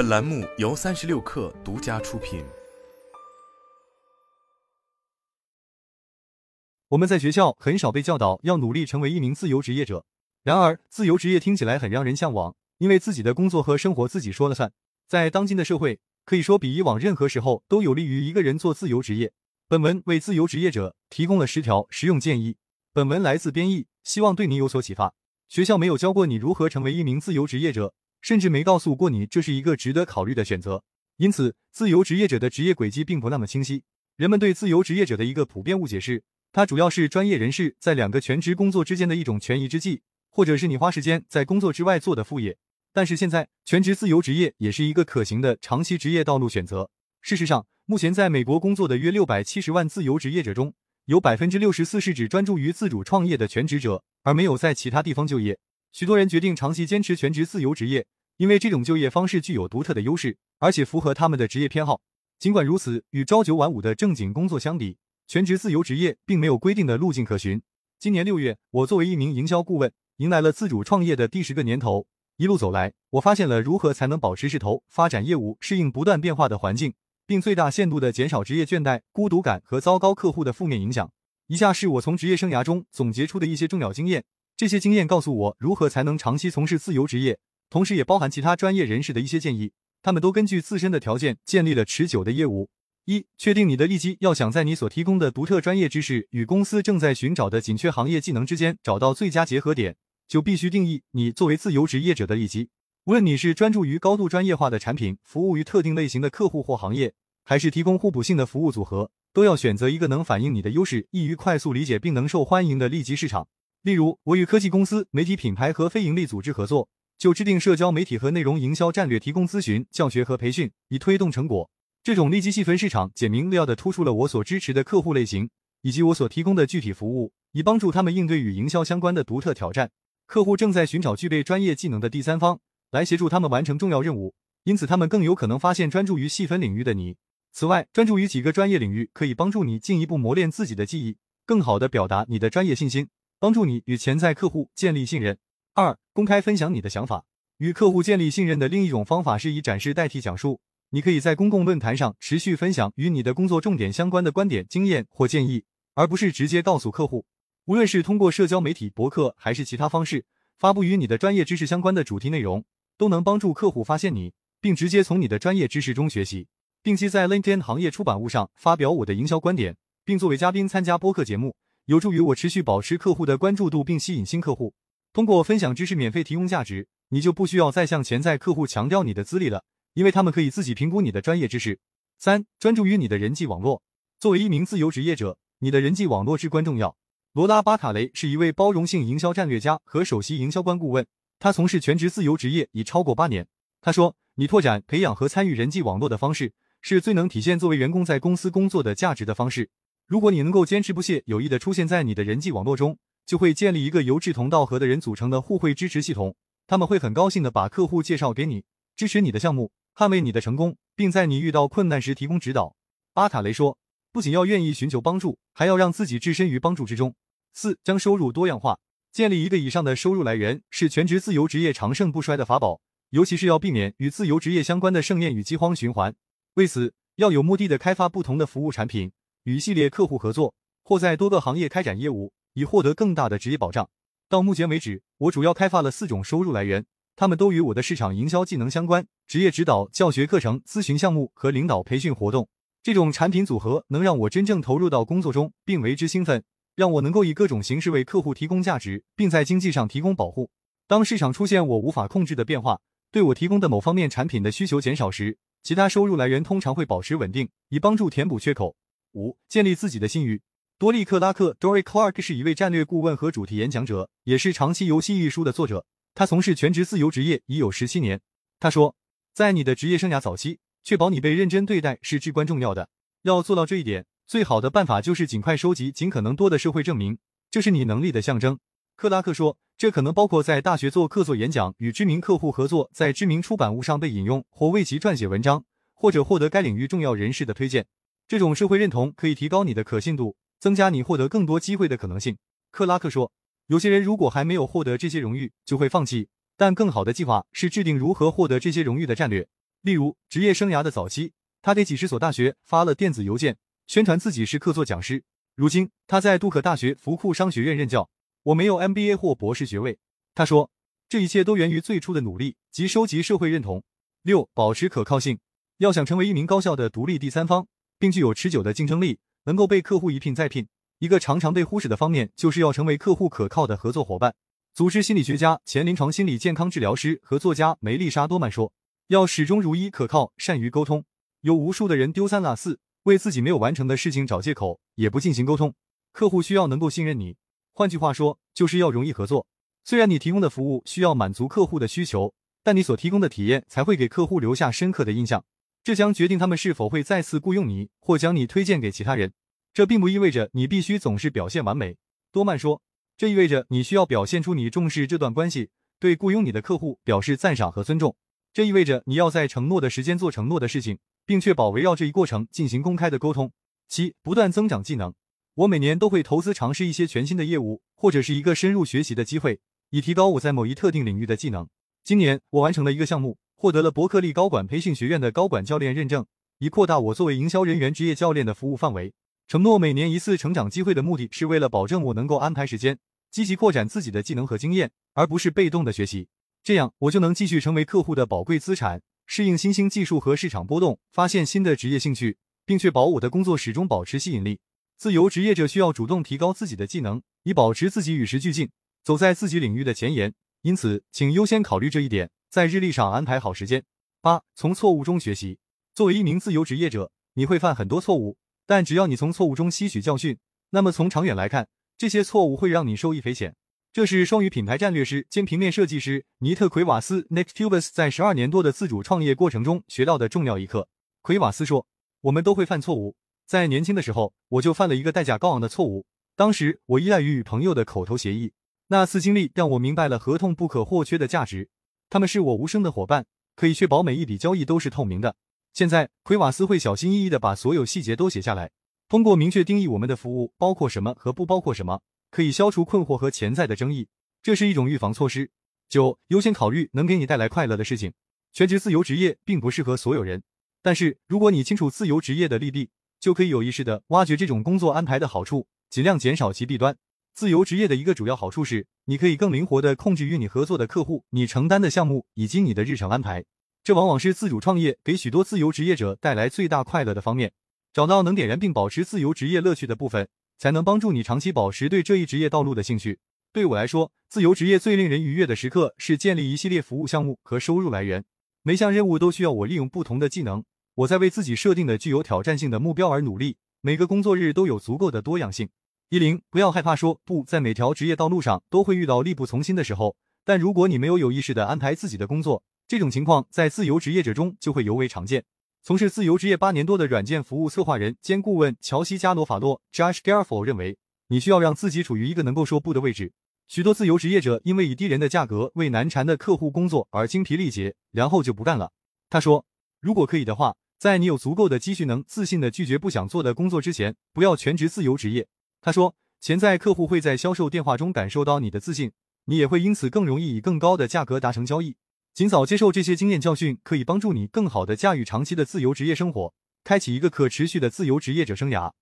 本栏目由三十六氪独家出品。我们在学校很少被教导要努力成为一名自由职业者，然而自由职业听起来很让人向往，因为自己的工作和生活自己说了算。在当今的社会，可以说比以往任何时候都有利于一个人做自由职业。本文为自由职业者提供了十条实用建议。本文来自编译，希望对你有所启发。学校没有教过你如何成为一名自由职业者，甚至没告诉过你这是一个值得考虑的选择。因此，自由职业者的职业轨迹并不那么清晰。人们对自由职业者的一个普遍误解是，它主要是专业人士在两个全职工作之间的一种权宜之计，或者是你花时间在工作之外做的副业。但是现在，全职自由职业也是一个可行的长期职业道路选择。事实上，目前在美国工作的约六百七十万自由职业者中，有百分之六十四是只专注于自主创业的全职者，而没有在其他地方就业。许多人决定长期坚持全职自由职业，因为这种就业方式具有独特的优势，而且符合他们的职业偏好。尽管如此，与朝九晚五的正经工作相比，全职自由职业并没有规定的路径可循。今年六月，我作为一名营销顾问，迎来了自主创业的第十个年头。一路走来，我发现了如何才能保持势头、发展业务、适应不断变化的环境。并最大限度地减少职业倦怠、孤独感和糟糕客户的负面影响。以下是我从职业生涯中总结出的一些重要经验，这些经验告诉我如何才能长期从事自由职业，同时也包含其他专业人士的一些建议。他们都根据自身的条件建立了持久的业务。一、确定你的利基。要想在你所提供的独特专业知识与公司正在寻找的紧缺行业技能之间找到最佳结合点，就必须定义你作为自由职业者的利基。无论你是专注于高度专业化的产品，服务于特定类型的客户或行业。还是提供互补性的服务组合，都要选择一个能反映你的优势、易于快速理解并能受欢迎的利基市场。例如，我与科技公司、媒体品牌和非营利组织合作，就制定社交媒体和内容营销战略提供咨询、教学和培训，以推动成果。这种利基细分市场简明扼要地突出了我所支持的客户类型以及我所提供的具体服务，以帮助他们应对与营销相关的独特挑战。客户正在寻找具备专业技能的第三方来协助他们完成重要任务，因此他们更有可能发现专注于细分领域的你。此外，专注于几个专业领域可以帮助你进一步磨练自己的技艺，更好地表达你的专业信心，帮助你与潜在客户建立信任。二、公开分享你的想法。与客户建立信任的另一种方法是以展示代替讲述。你可以在公共论坛上持续分享与你的工作重点相关的观点、经验或建议，而不是直接告诉客户。无论是通过社交媒体、博客还是其他方式，发布与你的专业知识相关的主题内容，都能帮助客户发现你，并直接从你的专业知识中学习。定期在 LinkedIn 行业出版物上发表我的营销观点，并作为嘉宾参加播客节目，有助于我持续保持客户的关注度并吸引新客户。通过分享知识免费提供价值，你就不需要再向潜在客户强调你的资历了，因为他们可以自己评估你的专业知识。三、专注于你的人际网络。作为一名自由职业者，你的人际网络至关重要。罗拉·巴卡雷是一位包容性营销战略家和首席营销官顾问，他从事全职自由职业已超过八年。他说：“你拓展、培养和参与人际网络的方式。”是最能体现作为员工在公司工作的价值的方式。如果你能够坚持不懈、有意的出现在你的人际网络中，就会建立一个由志同道合的人组成的互惠支持系统。他们会很高兴的把客户介绍给你，支持你的项目，捍卫你的成功，并在你遇到困难时提供指导。巴塔雷说：“不仅要愿意寻求帮助，还要让自己置身于帮助之中。”四、将收入多样化，建立一个以上的收入来源是全职自由职业长盛不衰的法宝，尤其是要避免与自由职业相关的盛宴与饥荒循环。为此，要有目的的开发不同的服务产品，与一系列客户合作，或在多个行业开展业务，以获得更大的职业保障。到目前为止，我主要开发了四种收入来源，他们都与我的市场营销技能相关：职业指导、教学课程、咨询项目和领导培训活动。这种产品组合能让我真正投入到工作中，并为之兴奋，让我能够以各种形式为客户提供价值，并在经济上提供保护。当市场出现我无法控制的变化，对我提供的某方面产品的需求减少时，其他收入来源通常会保持稳定，以帮助填补缺口。五、建立自己的信誉。多利克拉克 （Dory Clark） 是一位战略顾问和主题演讲者，也是长期游戏一书的作者。他从事全职自由职业已有十七年。他说，在你的职业生涯早期，确保你被认真对待是至关重要的。要做到这一点，最好的办法就是尽快收集尽可能多的社会证明，这是你能力的象征。克拉克说。这可能包括在大学做客座演讲、与知名客户合作、在知名出版物上被引用或为其撰写文章，或者获得该领域重要人士的推荐。这种社会认同可以提高你的可信度，增加你获得更多机会的可能性。克拉克说：“有些人如果还没有获得这些荣誉，就会放弃。但更好的计划是制定如何获得这些荣誉的战略。例如，职业生涯的早期，他给几十所大学发了电子邮件，宣传自己是客座讲师。如今，他在杜克大学福库商学院任教。我没有 MBA 或博士学位，他说，这一切都源于最初的努力及收集社会认同。六、保持可靠性。要想成为一名高效的独立第三方，并具有持久的竞争力，能够被客户一聘再聘，一个常常被忽视的方面，就是要成为客户可靠的合作伙伴。组织心理学家、前临床心理健康治疗师和作家梅丽莎多曼说：“要始终如一、可靠、善于沟通。”有无数的人丢三落四，为自己没有完成的事情找借口，也不进行沟通。客户需要能够信任你。换句话说，就是要容易合作。虽然你提供的服务需要满足客户的需求，但你所提供的体验才会给客户留下深刻的印象，这将决定他们是否会再次雇佣你或将你推荐给其他人。这并不意味着你必须总是表现完美，多曼说，这意味着你需要表现出你重视这段关系，对雇佣你的客户表示赞赏和尊重。这意味着你要在承诺的时间做承诺的事情，并确保围绕这一过程进行公开的沟通。七、不断增长技能。我每年都会投资尝试一些全新的业务，或者是一个深入学习的机会，以提高我在某一特定领域的技能。今年我完成了一个项目，获得了伯克利高管培训学院的高管教练认证，以扩大我作为营销人员职业教练的服务范围。承诺每年一次成长机会的目的是为了保证我能够安排时间，积极扩展自己的技能和经验，而不是被动的学习。这样我就能继续成为客户的宝贵资产，适应新兴技术和市场波动，发现新的职业兴趣，并确保我的工作始终保持吸引力。自由职业者需要主动提高自己的技能，以保持自己与时俱进，走在自己领域的前沿。因此，请优先考虑这一点，在日历上安排好时间。八、从错误中学习。作为一名自由职业者，你会犯很多错误，但只要你从错误中吸取教训，那么从长远来看，这些错误会让你受益匪浅。这是双语品牌战略师兼平面设计师尼特·奎瓦斯 （Nick Tubas 在十二年多的自主创业过程中学到的重要一课。奎瓦斯说：“我们都会犯错误。”在年轻的时候，我就犯了一个代价高昂的错误。当时我依赖于与朋友的口头协议，那次经历让我明白了合同不可或缺的价值。他们是我无声的伙伴，可以确保每一笔交易都是透明的。现在，奎瓦斯会小心翼翼地把所有细节都写下来。通过明确定义我们的服务包括什么和不包括什么，可以消除困惑和潜在的争议。这是一种预防措施。九，优先考虑能给你带来快乐的事情。全职自由职业并不适合所有人，但是如果你清楚自由职业的利弊，就可以有意识的挖掘这种工作安排的好处，尽量减少其弊端。自由职业的一个主要好处是，你可以更灵活的控制与你合作的客户、你承担的项目以及你的日程安排。这往往是自主创业给许多自由职业者带来最大快乐的方面。找到能点燃并保持自由职业乐趣的部分，才能帮助你长期保持对这一职业道路的兴趣。对我来说，自由职业最令人愉悦的时刻是建立一系列服务项目和收入来源。每项任务都需要我利用不同的技能。我在为自己设定的具有挑战性的目标而努力。每个工作日都有足够的多样性。一零，不要害怕说不。在每条职业道路上都会遇到力不从心的时候，但如果你没有有意识的安排自己的工作，这种情况在自由职业者中就会尤为常见。从事自由职业八年多的软件服务策划人兼顾问乔西加罗法洛 （Josh g a r f o 认为，你需要让自己处于一个能够说不的位置。许多自由职业者因为以低廉的价格为难缠的客户工作而精疲力竭，然后就不干了。他说，如果可以的话。在你有足够的积蓄，能自信的拒绝不想做的工作之前，不要全职自由职业。他说，潜在客户会在销售电话中感受到你的自信，你也会因此更容易以更高的价格达成交易。尽早接受这些经验教训，可以帮助你更好的驾驭长期的自由职业生活，开启一个可持续的自由职业者生涯。